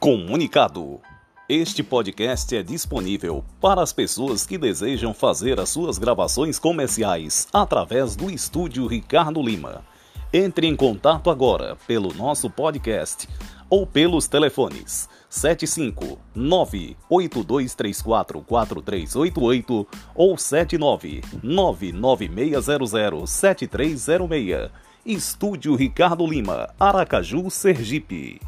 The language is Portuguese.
Comunicado. Este podcast é disponível para as pessoas que desejam fazer as suas gravações comerciais através do estúdio Ricardo Lima. Entre em contato agora pelo nosso podcast ou pelos telefones 75982344388 ou 79996007306. Estúdio Ricardo Lima, Aracaju, Sergipe.